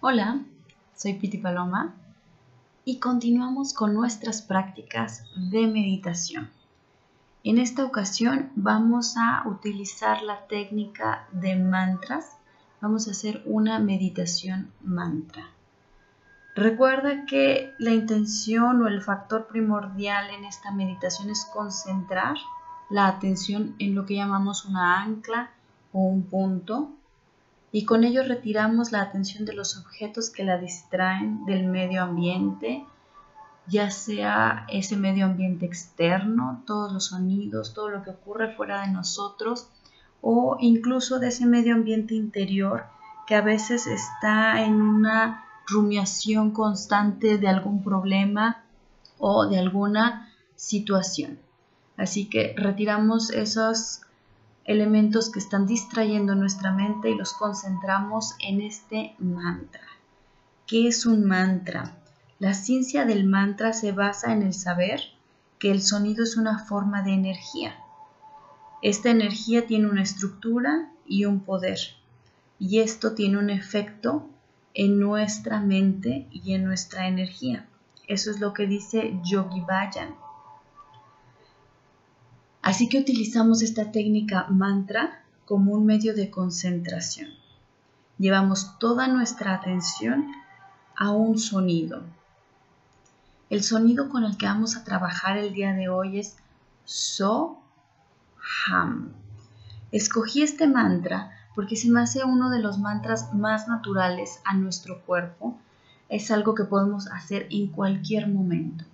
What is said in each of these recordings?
Hola, soy Piti Paloma y continuamos con nuestras prácticas de meditación. En esta ocasión vamos a utilizar la técnica de mantras. Vamos a hacer una meditación mantra. Recuerda que la intención o el factor primordial en esta meditación es concentrar la atención en lo que llamamos una ancla o un punto y con ello retiramos la atención de los objetos que la distraen del medio ambiente, ya sea ese medio ambiente externo, todos los sonidos, todo lo que ocurre fuera de nosotros, o incluso de ese medio ambiente interior que a veces está en una rumiación constante de algún problema o de alguna situación. Así que retiramos esos elementos que están distrayendo nuestra mente y los concentramos en este mantra. ¿Qué es un mantra? La ciencia del mantra se basa en el saber que el sonido es una forma de energía. Esta energía tiene una estructura y un poder, y esto tiene un efecto en nuestra mente y en nuestra energía. Eso es lo que dice Yogi Bayan. Así que utilizamos esta técnica mantra como un medio de concentración. Llevamos toda nuestra atención a un sonido. El sonido con el que vamos a trabajar el día de hoy es So Ham. Escogí este mantra porque se me hace uno de los mantras más naturales a nuestro cuerpo. Es algo que podemos hacer en cualquier momento.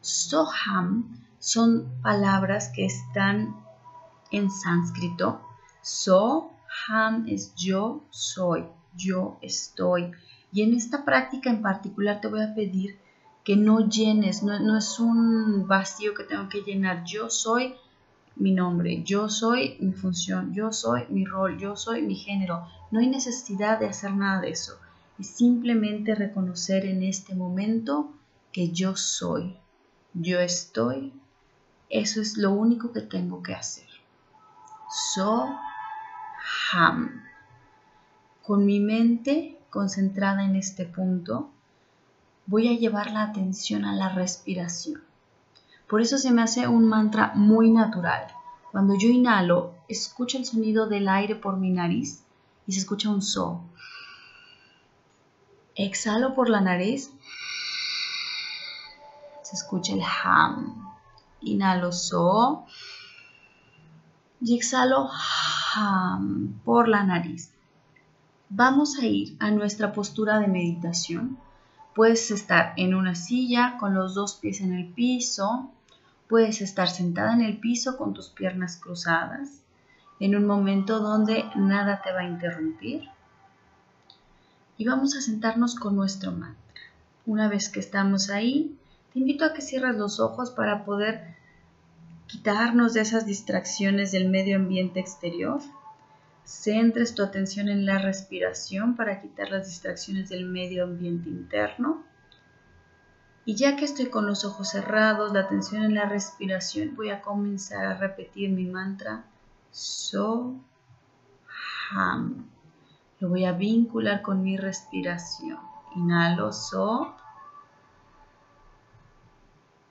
Soham son palabras que están en sánscrito. So, ham es yo soy, yo estoy. Y en esta práctica en particular te voy a pedir que no llenes, no, no es un vacío que tengo que llenar. Yo soy mi nombre, yo soy mi función, yo soy mi rol, yo soy mi género. No hay necesidad de hacer nada de eso. Es simplemente reconocer en este momento que yo soy, yo estoy, eso es lo único que tengo que hacer. So ham. Con mi mente concentrada en este punto, voy a llevar la atención a la respiración. Por eso se me hace un mantra muy natural. Cuando yo inhalo, escucho el sonido del aire por mi nariz y se escucha un so. Exhalo por la nariz, se escucha el ham. Inhalo so. Y exhalo por la nariz. Vamos a ir a nuestra postura de meditación. Puedes estar en una silla con los dos pies en el piso. Puedes estar sentada en el piso con tus piernas cruzadas en un momento donde nada te va a interrumpir. Y vamos a sentarnos con nuestro mantra. Una vez que estamos ahí, te invito a que cierres los ojos para poder quitarnos de esas distracciones del medio ambiente exterior. Centres tu atención en la respiración para quitar las distracciones del medio ambiente interno. Y ya que estoy con los ojos cerrados, la atención en la respiración, voy a comenzar a repetir mi mantra So Ham. Lo voy a vincular con mi respiración. Inhalo So.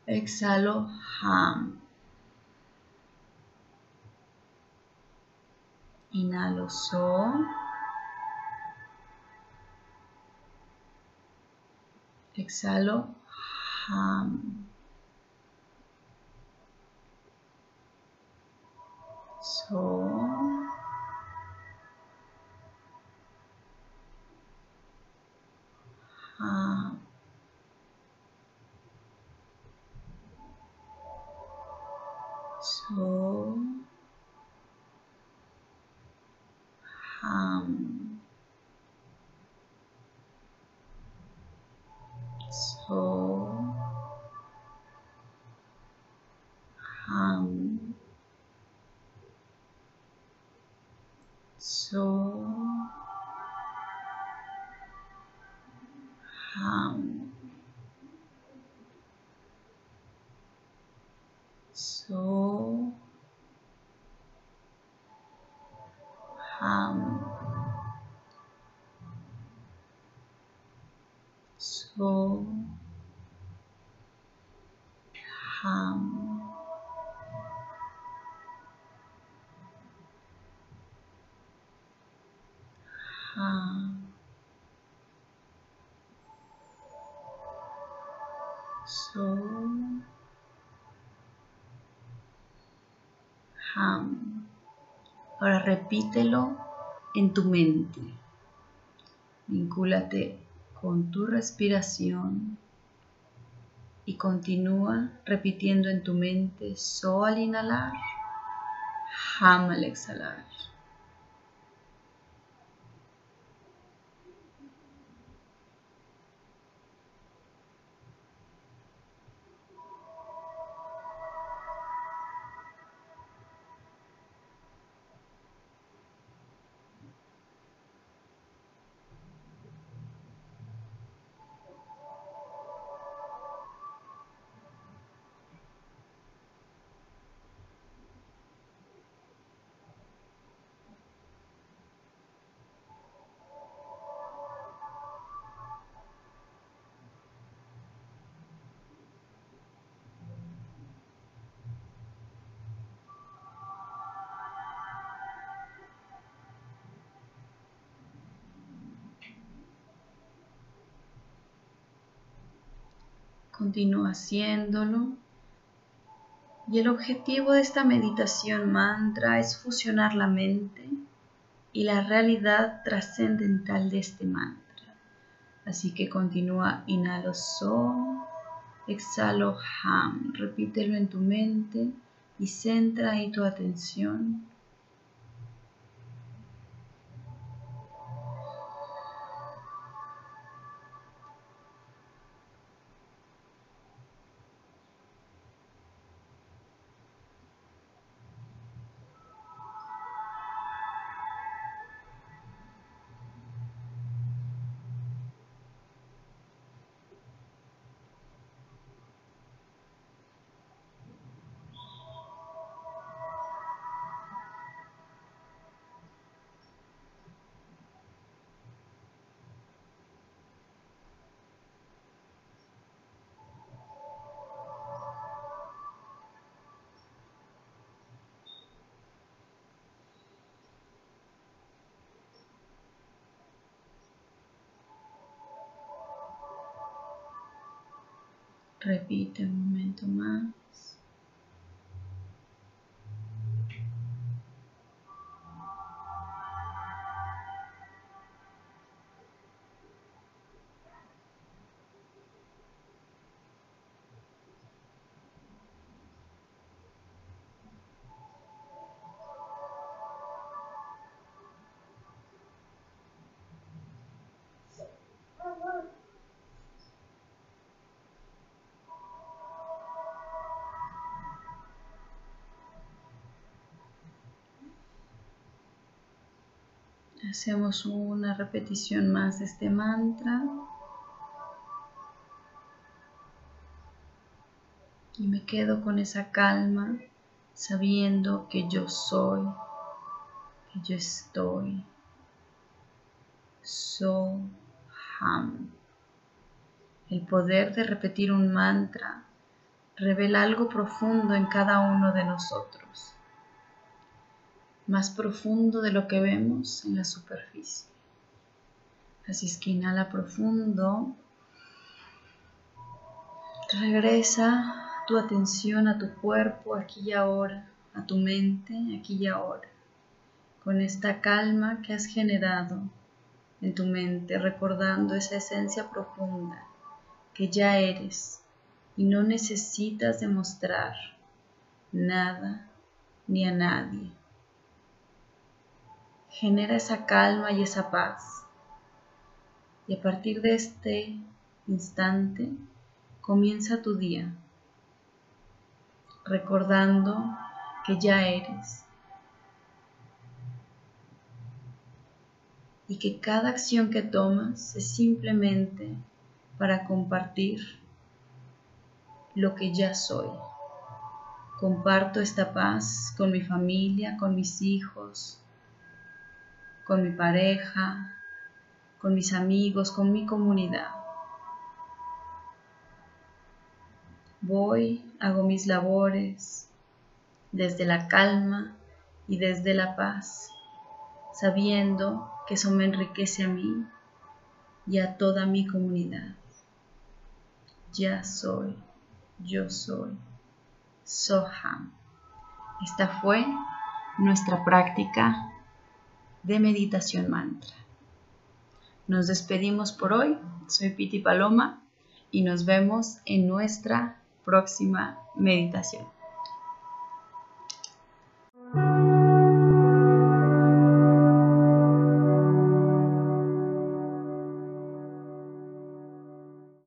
Exhalo Ham. Inhalo So. Exhalo Ham. So. So. hum, so hum, so hum, so ham so ham ahora repítelo en tu mente. Vincúlate con tu respiración y continúa repitiendo en tu mente So al inhalar, Ham al exhalar. Continúa haciéndolo. Y el objetivo de esta meditación mantra es fusionar la mente y la realidad trascendental de este mantra. Así que continúa, inhalo so, exhalo ham, repítelo en tu mente y centra ahí tu atención Repite un momento más. Hacemos una repetición más de este mantra. Y me quedo con esa calma, sabiendo que yo soy, que yo estoy. So Ham. El poder de repetir un mantra revela algo profundo en cada uno de nosotros más profundo de lo que vemos en la superficie. Así es que inhala profundo. Regresa tu atención a tu cuerpo aquí y ahora, a tu mente aquí y ahora, con esta calma que has generado en tu mente, recordando esa esencia profunda que ya eres y no necesitas demostrar nada ni a nadie genera esa calma y esa paz. Y a partir de este instante comienza tu día recordando que ya eres y que cada acción que tomas es simplemente para compartir lo que ya soy. Comparto esta paz con mi familia, con mis hijos, con mi pareja, con mis amigos, con mi comunidad. Voy, hago mis labores desde la calma y desde la paz, sabiendo que eso me enriquece a mí y a toda mi comunidad. Ya soy, yo soy, Soham. Esta fue nuestra práctica de meditación mantra. Nos despedimos por hoy. Soy Piti Paloma y nos vemos en nuestra próxima meditación.